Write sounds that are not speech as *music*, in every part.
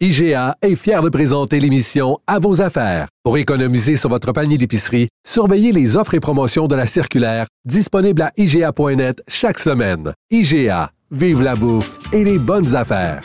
IGA est fier de présenter l'émission À vos affaires. Pour économiser sur votre panier d'épicerie, surveillez les offres et promotions de la circulaire disponible à IGA.net chaque semaine. IGA, vive la bouffe et les bonnes affaires.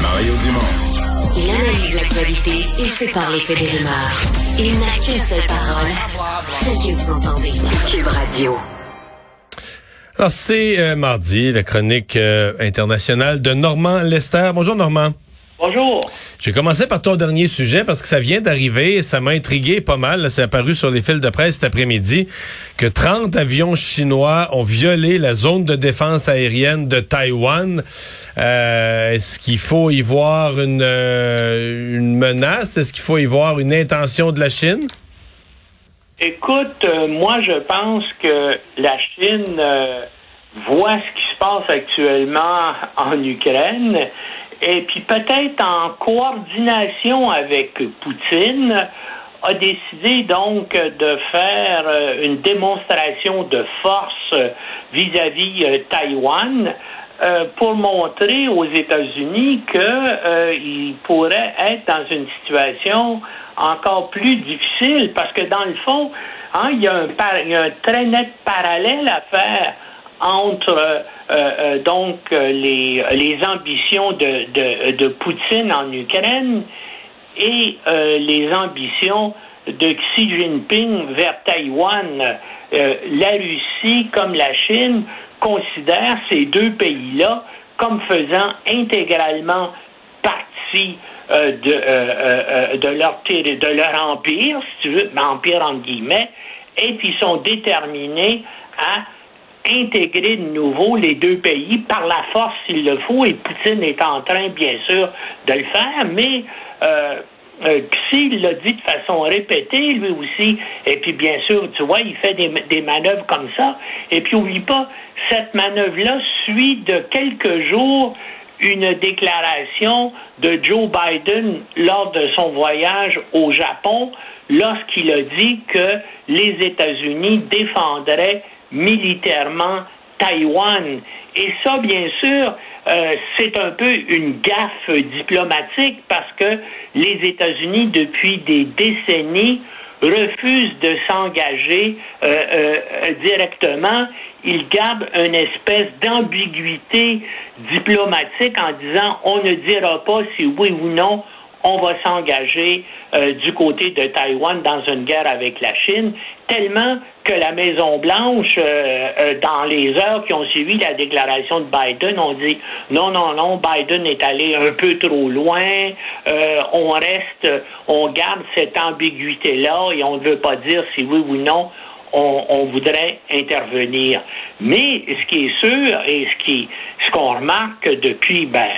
Mario Dumont. Il analyse l'actualité et sépare les faits des rumeurs. Il n'a qu'une seule parole, celle que vous entendez. Cube Radio. Alors, c'est euh, mardi, la chronique euh, internationale de Normand Lester. Bonjour, Normand. Bonjour. J'ai commencé par ton dernier sujet parce que ça vient d'arriver et ça m'a intrigué pas mal. C'est apparu sur les fils de presse cet après-midi que 30 avions chinois ont violé la zone de défense aérienne de Taïwan. Euh, Est-ce qu'il faut y voir une, euh, une menace? Est-ce qu'il faut y voir une intention de la Chine? Écoute, euh, moi, je pense que la Chine euh, voit ce qui se passe actuellement *laughs* en Ukraine et puis peut-être en coordination avec Poutine a décidé donc de faire euh, une démonstration de force vis-à-vis euh, Taïwan euh, pour montrer aux États-Unis qu'ils pourraient être dans une situation encore plus difficile parce que dans le fond, hein, il, y a un par- un très net parallèle à faire entre euh, euh, donc euh, les, les ambitions de, de, Poutine en Ukraine et euh, les ambitions de Xi Jinping vers Taïwan. Euh, la Russie comme la Chine considèrent ces deux pays-là comme faisant intégralement partie euh, de, euh, euh, de, leur, empire, si tu veux, mais empire entre guillemets, et puis sont déterminés à intégrer de nouveau les deux pays par la force s'il le faut, et Poutine est en train, bien sûr, de le faire, mais euh, Xi l'a dit de façon répétée, lui aussi, et puis bien sûr, tu vois, il fait des, des manœuvres comme ça, et puis oublie pas, cette manœuvre-là suit de quelques jours une déclaration de Joe Biden lors de son voyage au Japon, lorsqu'il a dit que les États-Unis défendraient militairement Taïwan. Et ça, bien sûr, euh, c'est un peu une gaffe diplomatique parce que les États-Unis, depuis des décennies, refusent de s'engager euh, euh, directement. Ils gardent une espèce d'ambiguïté diplomatique en disant on ne dira pas si oui ou non on va s'engager euh, du côté de Taïwan dans une guerre avec la Chine, tellement que la Maison Blanche, euh, euh, dans les heures qui ont suivi la déclaration de Biden, ont dit non, non, non, Biden est allé un peu trop loin, euh, on reste, on garde cette ambiguïté-là et on ne veut pas dire si oui ou non on, on voudrait intervenir. Mais ce qui est sûr et ce qui ce qu'on remarque depuis ben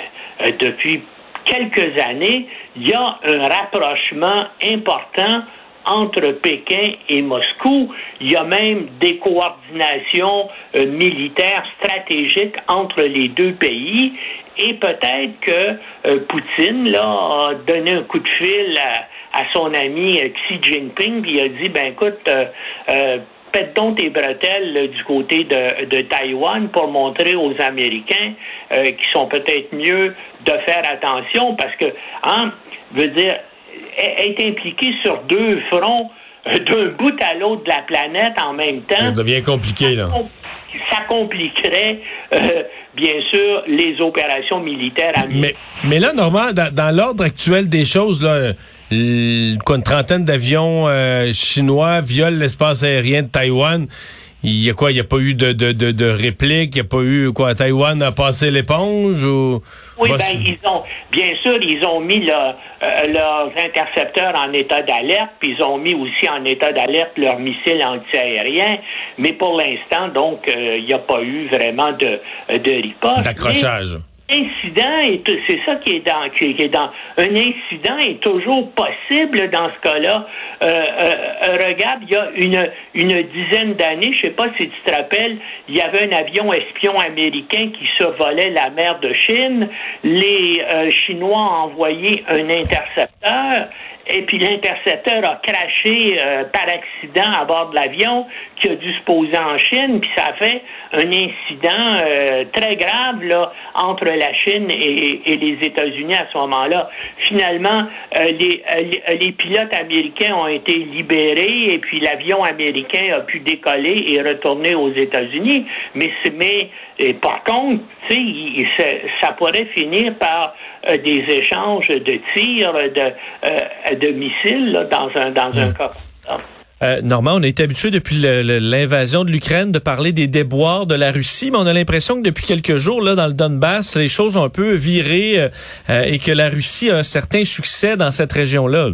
euh, depuis quelques années, il y a un rapprochement important entre Pékin et Moscou. Il y a même des coordinations euh, militaires stratégiques entre les deux pays. Et peut-être que euh, Poutine là, a donné un coup de fil à, à son ami euh, Xi Jinping, puis il a dit, ben écoute, euh, pète donc tes bretelles du côté de, de Taïwan pour montrer aux Américains euh, qui sont peut-être mieux de faire attention parce que, hein, veut dire, être impliqué sur deux fronts, euh, d'un bout à l'autre de la planète en même temps. Ça devient compliqué, là. Ça compliquerait, euh, bien sûr, les opérations militaires américaines. Mais, mais là, Normand, dans, dans l'ordre actuel des choses, là, quoi, une trentaine d'avions euh, chinois violent l'espace aérien de Taïwan. Il y a quoi? Il n'y a pas eu de, de, de, de réplique? Il n'y a pas eu quoi? Taïwan a passé l'éponge ou. Oui, ben, ils ont, bien sûr, ils ont mis euh, leurs intercepteurs en état d'alerte, puis ils ont mis aussi en état d'alerte leurs missiles antiaériens, mais pour l'instant, donc, euh, il n'y a pas eu vraiment de, de riposte. D'accrochage. C'est ça qui est dans un incident est toujours possible dans ce cas-là. Euh, euh, regarde, il y a une une dizaine d'années, je sais pas si tu te rappelles, il y avait un avion espion américain qui survolait la mer de Chine. Les euh, Chinois ont envoyé un intercepteur et puis l'intercepteur a craché euh, par accident à bord de l'avion qui a dû se poser en Chine, puis ça a fait un incident euh, très grave là, entre la Chine et, les États-Unis à ce moment-là. Finalement, euh, les, les, pilotes américains ont été libérés et puis l'avion américain a pu décoller et retourner aux États-Unis. Mais, mais et par contre, ça pourrait finir par euh, des échanges de tirs de, euh, là, dans un dans un hmm. cas. Euh, Normand, on est habitué depuis l'invasion de l'Ukraine de parler des déboires de la Russie, mais on a l'impression que depuis quelques jours, là, dans le Donbass, les choses ont un peu viré euh, et que la Russie a un certain succès dans cette région-là.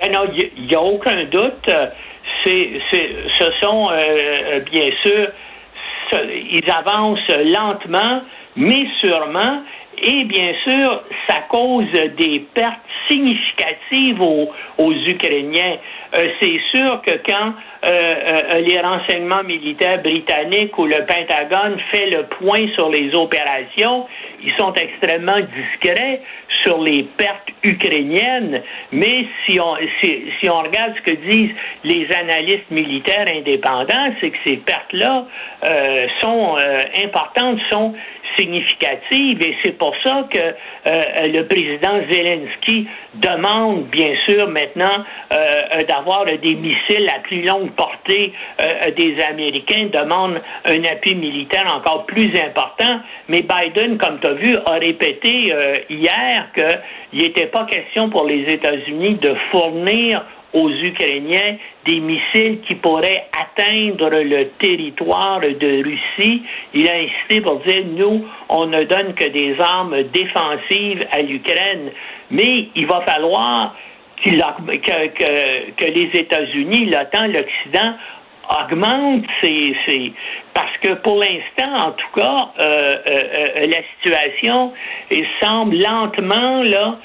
Ben non, il n'y a, aucun doute. C'est, ce sont, bien sûr, ils avancent lentement, mais sûrement, et bien sûr, ça cause des pertes significatives aux, Ukrainiens. Euh, c'est sûr que quand euh, euh, les renseignements militaires britanniques ou le Pentagone fait le point sur les opérations, ils sont extrêmement discrets sur les pertes ukrainiennes, mais si on, regarde ce que disent les analystes militaires indépendants, c'est que ces pertes-là sont importantes, sont significative et c'est pour ça que euh, le président Zelensky demande bien sûr maintenant euh, d'avoir des missiles à plus longue portée euh, des Américains, demande un appui militaire encore plus important, mais Biden, comme tu as vu, a répété hier qu'il n'était pas question pour les États-Unis de fournir aux Ukrainiens des missiles qui pourraient atteindre le territoire de Russie. Il a insisté pour dire, nous, on ne donne que des armes défensives à l'Ukraine, mais il va falloir que, les États-Unis, l'OTAN, l'Occident augmentent ces, parce que pour l'instant, en tout cas, euh, euh, euh, la situation semble lentement là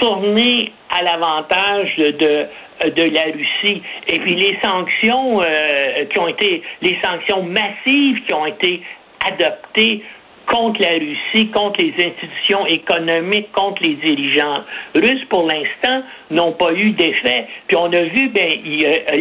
tourner à l'avantage de de la Russie. Et puis les sanctions euh, qui ont été, les sanctions massives qui ont été adoptées contre la Russie, contre les institutions économiques, contre les dirigeants russes, pour l'instant, n'ont pas eu d'effet. Puis on a vu, ben,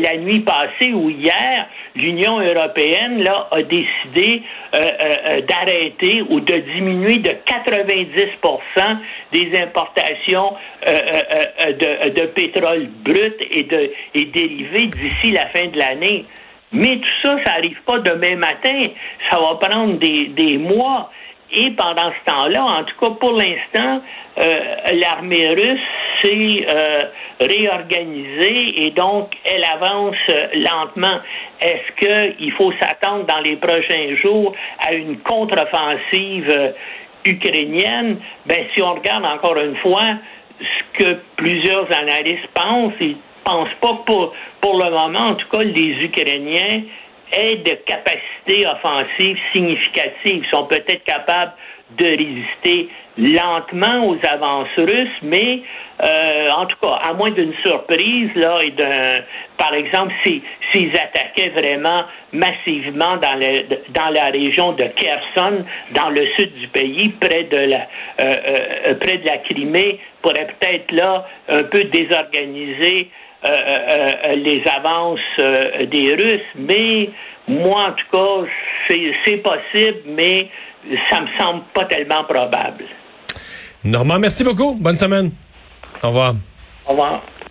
la nuit passée ou hier, l'Union européenne là a décidé euh, euh, euh, d'arrêter ou de diminuer de 90% des importations de, de, pétrole brut et de et dérivé d'ici la fin de l'année. Mais tout ça, ça n'arrive pas demain matin. Ça va prendre des, mois. Et pendant ce temps-là, en tout cas pour l'instant, euh, l'armée russe s'est euh, réorganisée et donc elle avance euh, lentement. Est-ce qu'il faut s'attendre dans les prochains jours à une contre-offensive ukrainienne? Ben, si on regarde encore une fois ce que plusieurs analystes pensent, pensent pas pour, pour le moment, en tout cas, les Ukrainiens aient de capacités offensives significatives, sont peut-être capables de résister lentement aux avances russes, mais euh, en tout cas, à moins d'une surprise, là, et d'un, par exemple, s'ils attaquaient vraiment massivement dans, dans la région de Kherson, dans le sud du pays, près de la, euh, euh, près de la Crimée, pourrait peut-être là un peu désorganiser les avances des Russes, mais moi, en tout cas, c'est possible, mais ça me semble pas tellement probable. Normand, merci beaucoup. Bonne semaine. Au revoir. Au revoir.